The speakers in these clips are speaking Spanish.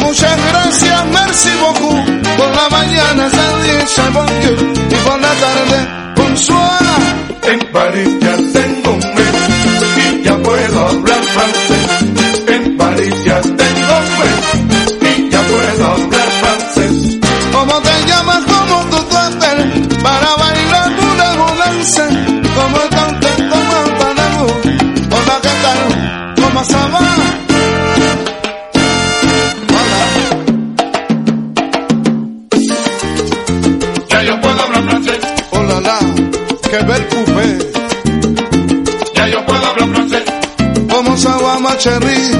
Muchas gracias, merci beaucoup. Por la mañana salí en Chabanque y por la tarde, bonsoir. En París ya tengo un mes y ya puedo hablar francés. En París ya tengo un mes y ya puedo hablar francés. ¿Cómo te llamas? ¿Cómo tu te Para bailar una bonanza que bel coupé. Ya yo puedo hablar francés. ¿Cómo se va, ma chérie?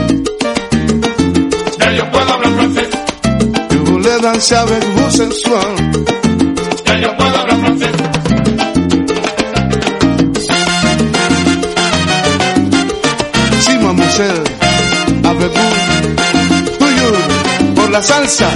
Ya yo puedo hablar francés. Je voulais danser avec vous soir. Ya yo puedo hablar francés. Sí, mademoiselle, avec vous. Toujours, por la salsa.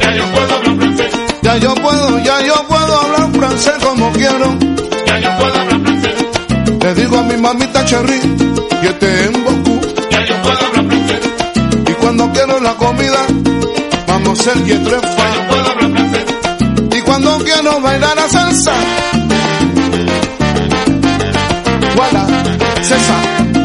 Ya yo puedo hablar francés. Ya yo puedo, ya yo puedo hablar francés como quiero. Ya yo puedo hablar francés. Le digo a mi mamita Cherry que te en Boku. Ya yo puedo hablar francés. Y cuando quiero la comida, vamos a ser y tres Ya yo puedo hablar francés. Y cuando quiero bailar la salsa, voilà, c'est ça.